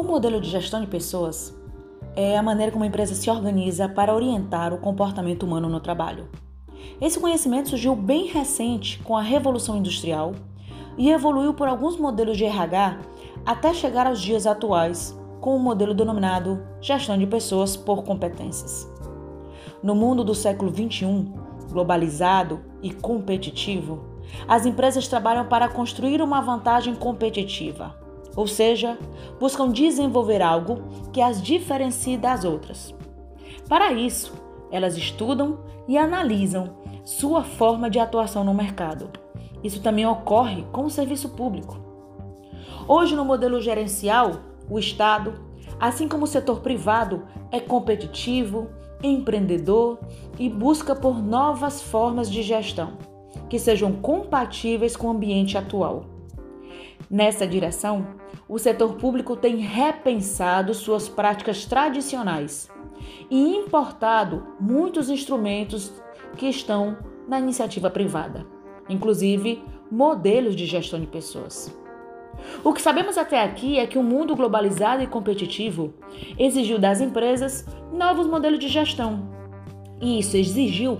O modelo de gestão de pessoas é a maneira como a empresa se organiza para orientar o comportamento humano no trabalho. Esse conhecimento surgiu bem recente com a Revolução Industrial e evoluiu por alguns modelos de RH até chegar aos dias atuais com o modelo denominado gestão de pessoas por competências. No mundo do século XXI, globalizado e competitivo, as empresas trabalham para construir uma vantagem competitiva ou seja, buscam desenvolver algo que as diferencie das outras. Para isso, elas estudam e analisam sua forma de atuação no mercado. Isso também ocorre com o serviço público. Hoje, no modelo gerencial, o Estado, assim como o setor privado, é competitivo, empreendedor e busca por novas formas de gestão que sejam compatíveis com o ambiente atual. Nessa direção, o setor público tem repensado suas práticas tradicionais e importado muitos instrumentos que estão na iniciativa privada, inclusive modelos de gestão de pessoas. O que sabemos até aqui é que o mundo globalizado e competitivo exigiu das empresas novos modelos de gestão. E isso exigiu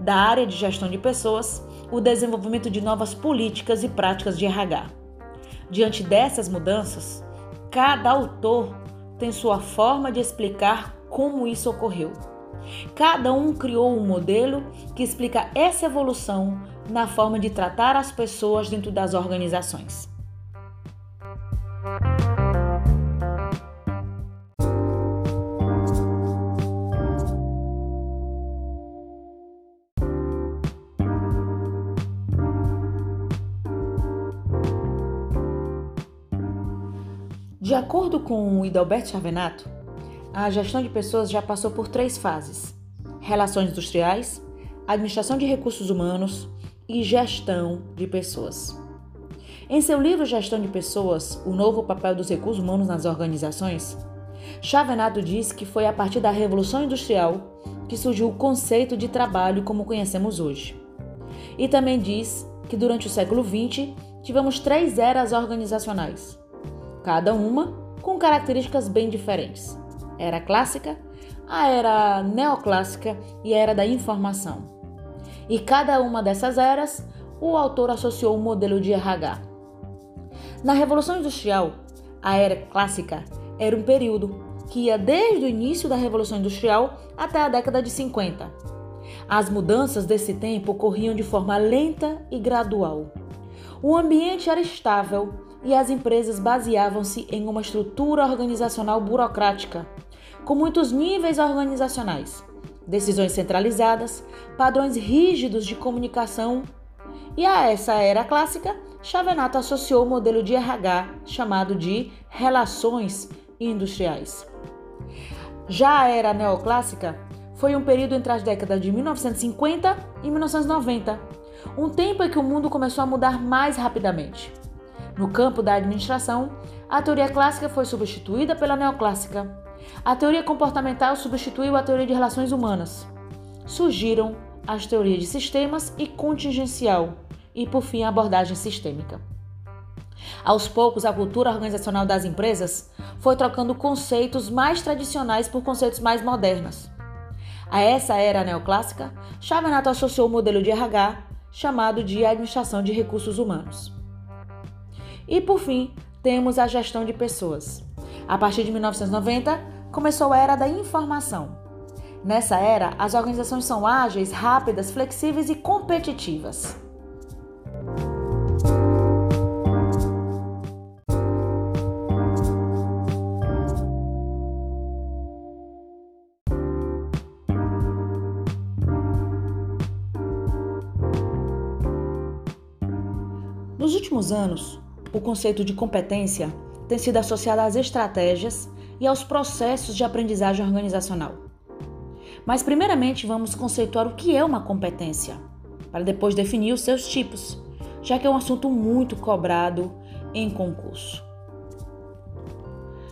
da área de gestão de pessoas o desenvolvimento de novas políticas e práticas de RH. Diante dessas mudanças, cada autor tem sua forma de explicar como isso ocorreu. Cada um criou um modelo que explica essa evolução na forma de tratar as pessoas dentro das organizações. De acordo com o Idalberto a gestão de pessoas já passou por três fases: relações industriais, administração de recursos humanos e gestão de pessoas. Em seu livro Gestão de Pessoas: O Novo Papel dos Recursos Humanos nas Organizações, Chavenato diz que foi a partir da Revolução Industrial que surgiu o conceito de trabalho como conhecemos hoje. E também diz que durante o século XX tivemos três eras organizacionais cada uma com características bem diferentes. Era clássica, a era neoclássica e a era da informação. E cada uma dessas eras, o autor associou um modelo de RH. Na Revolução Industrial, a era clássica era um período que ia desde o início da Revolução Industrial até a década de 50. As mudanças desse tempo ocorriam de forma lenta e gradual. O ambiente era estável e as empresas baseavam-se em uma estrutura organizacional burocrática, com muitos níveis organizacionais, decisões centralizadas, padrões rígidos de comunicação. E a essa era clássica, Chavenato associou o modelo de RH chamado de relações industriais. Já a era neoclássica foi um período entre as décadas de 1950 e 1990, um tempo em que o mundo começou a mudar mais rapidamente. No campo da administração, a teoria clássica foi substituída pela neoclássica. A teoria comportamental substituiu a teoria de relações humanas. Surgiram as teorias de sistemas e contingencial, e por fim a abordagem sistêmica. Aos poucos, a cultura organizacional das empresas foi trocando conceitos mais tradicionais por conceitos mais modernos. A essa era neoclássica, Chavenato associou o modelo de RH chamado de administração de recursos humanos. E por fim, temos a gestão de pessoas. A partir de 1990, começou a era da informação. Nessa era, as organizações são ágeis, rápidas, flexíveis e competitivas. Nos últimos anos, o conceito de competência tem sido associado às estratégias e aos processos de aprendizagem organizacional. Mas, primeiramente, vamos conceituar o que é uma competência, para depois definir os seus tipos, já que é um assunto muito cobrado em concurso.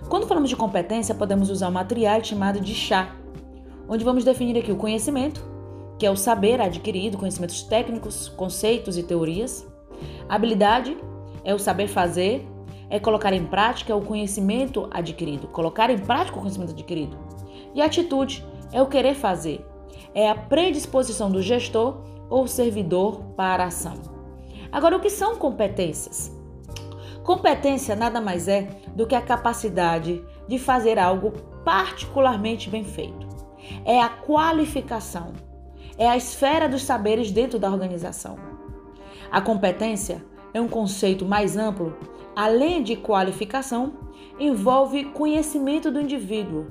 Quando falamos de competência, podemos usar uma triade chamada de chá, onde vamos definir aqui o conhecimento, que é o saber adquirido, conhecimentos técnicos, conceitos e teorias, habilidade, é o saber fazer, é colocar em prática o conhecimento adquirido, colocar em prática o conhecimento adquirido. E atitude é o querer fazer, é a predisposição do gestor ou servidor para a ação. Agora, o que são competências? Competência nada mais é do que a capacidade de fazer algo particularmente bem feito. É a qualificação, é a esfera dos saberes dentro da organização. A competência é um conceito mais amplo, além de qualificação, envolve conhecimento do indivíduo,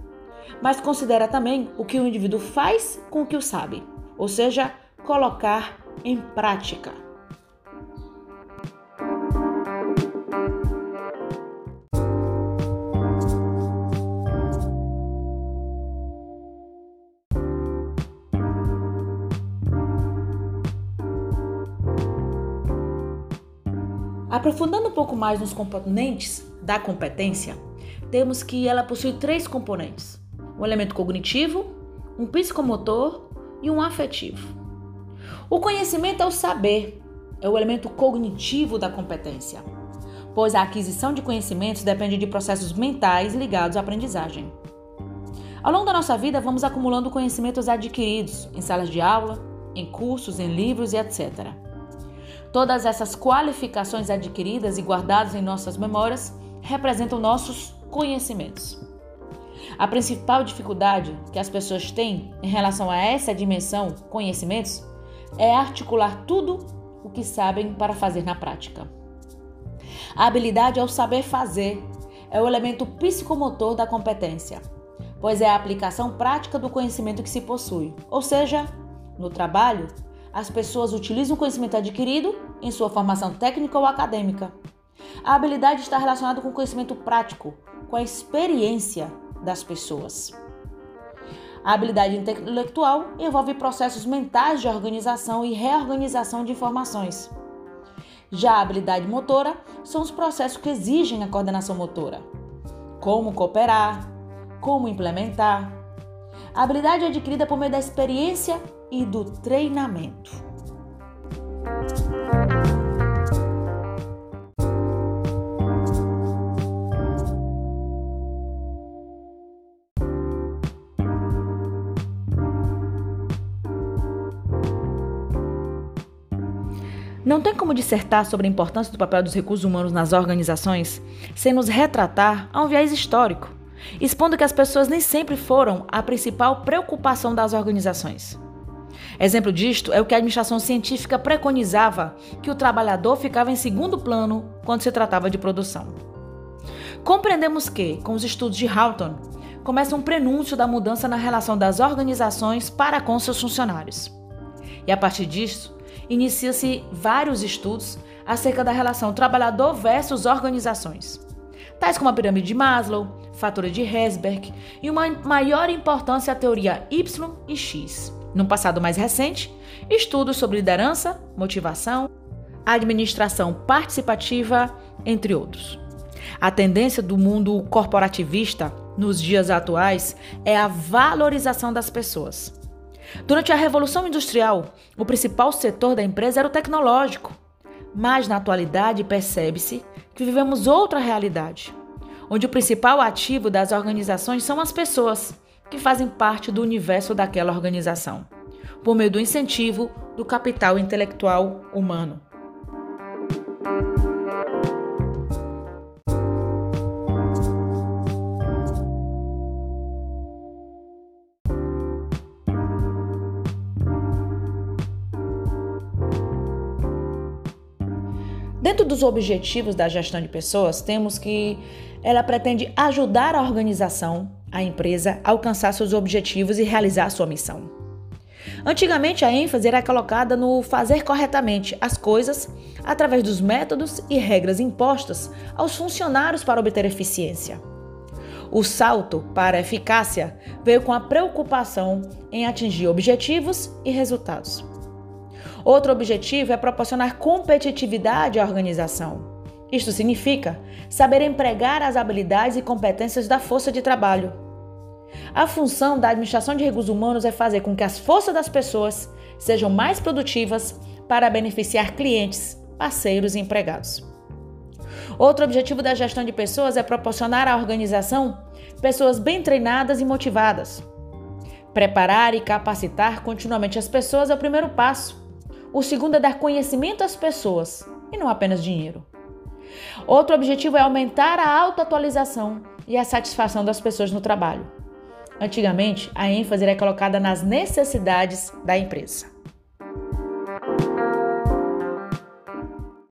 mas considera também o que o indivíduo faz com o que o sabe, ou seja, colocar em prática. Aprofundando um pouco mais nos componentes da competência, temos que ela possui três componentes: um elemento cognitivo, um psicomotor e um afetivo. O conhecimento é o saber, é o elemento cognitivo da competência, pois a aquisição de conhecimentos depende de processos mentais ligados à aprendizagem. Ao longo da nossa vida, vamos acumulando conhecimentos adquiridos em salas de aula, em cursos, em livros e etc. Todas essas qualificações adquiridas e guardadas em nossas memórias representam nossos conhecimentos. A principal dificuldade que as pessoas têm em relação a essa dimensão conhecimentos é articular tudo o que sabem para fazer na prática. A habilidade é o saber fazer, é o elemento psicomotor da competência, pois é a aplicação prática do conhecimento que se possui, ou seja, no trabalho, as pessoas utilizam o conhecimento adquirido em sua formação técnica ou acadêmica. A habilidade está relacionada com o conhecimento prático, com a experiência das pessoas. A habilidade intelectual envolve processos mentais de organização e reorganização de informações. Já a habilidade motora são os processos que exigem a coordenação motora. Como cooperar, como implementar. A habilidade é adquirida por meio da experiência e do treinamento. Não tem como dissertar sobre a importância do papel dos recursos humanos nas organizações sem nos retratar a um viés histórico, expondo que as pessoas nem sempre foram a principal preocupação das organizações. Exemplo disto é o que a administração científica preconizava, que o trabalhador ficava em segundo plano quando se tratava de produção. Compreendemos que, com os estudos de Houghton, começa um prenúncio da mudança na relação das organizações para com seus funcionários. E a partir disso, inicia-se vários estudos acerca da relação trabalhador versus organizações, tais como a pirâmide de Maslow, fatura de Herzberg e uma maior importância à teoria Y e X. No passado mais recente, estudos sobre liderança, motivação, administração participativa, entre outros. A tendência do mundo corporativista nos dias atuais é a valorização das pessoas. Durante a Revolução Industrial, o principal setor da empresa era o tecnológico. Mas na atualidade percebe-se que vivemos outra realidade, onde o principal ativo das organizações são as pessoas que fazem parte do universo daquela organização, por meio do incentivo do capital intelectual humano. Dentro dos objetivos da gestão de pessoas, temos que ela pretende ajudar a organização a empresa alcançar seus objetivos e realizar sua missão. Antigamente, a ênfase era colocada no fazer corretamente as coisas através dos métodos e regras impostas aos funcionários para obter eficiência. O salto para a eficácia veio com a preocupação em atingir objetivos e resultados. Outro objetivo é proporcionar competitividade à organização. Isto significa saber empregar as habilidades e competências da força de trabalho. A função da administração de recursos humanos é fazer com que as forças das pessoas sejam mais produtivas para beneficiar clientes, parceiros e empregados. Outro objetivo da gestão de pessoas é proporcionar à organização pessoas bem treinadas e motivadas. Preparar e capacitar continuamente as pessoas é o primeiro passo. O segundo é dar conhecimento às pessoas e não apenas dinheiro. Outro objetivo é aumentar a autoatualização e a satisfação das pessoas no trabalho. Antigamente, a ênfase era colocada nas necessidades da empresa.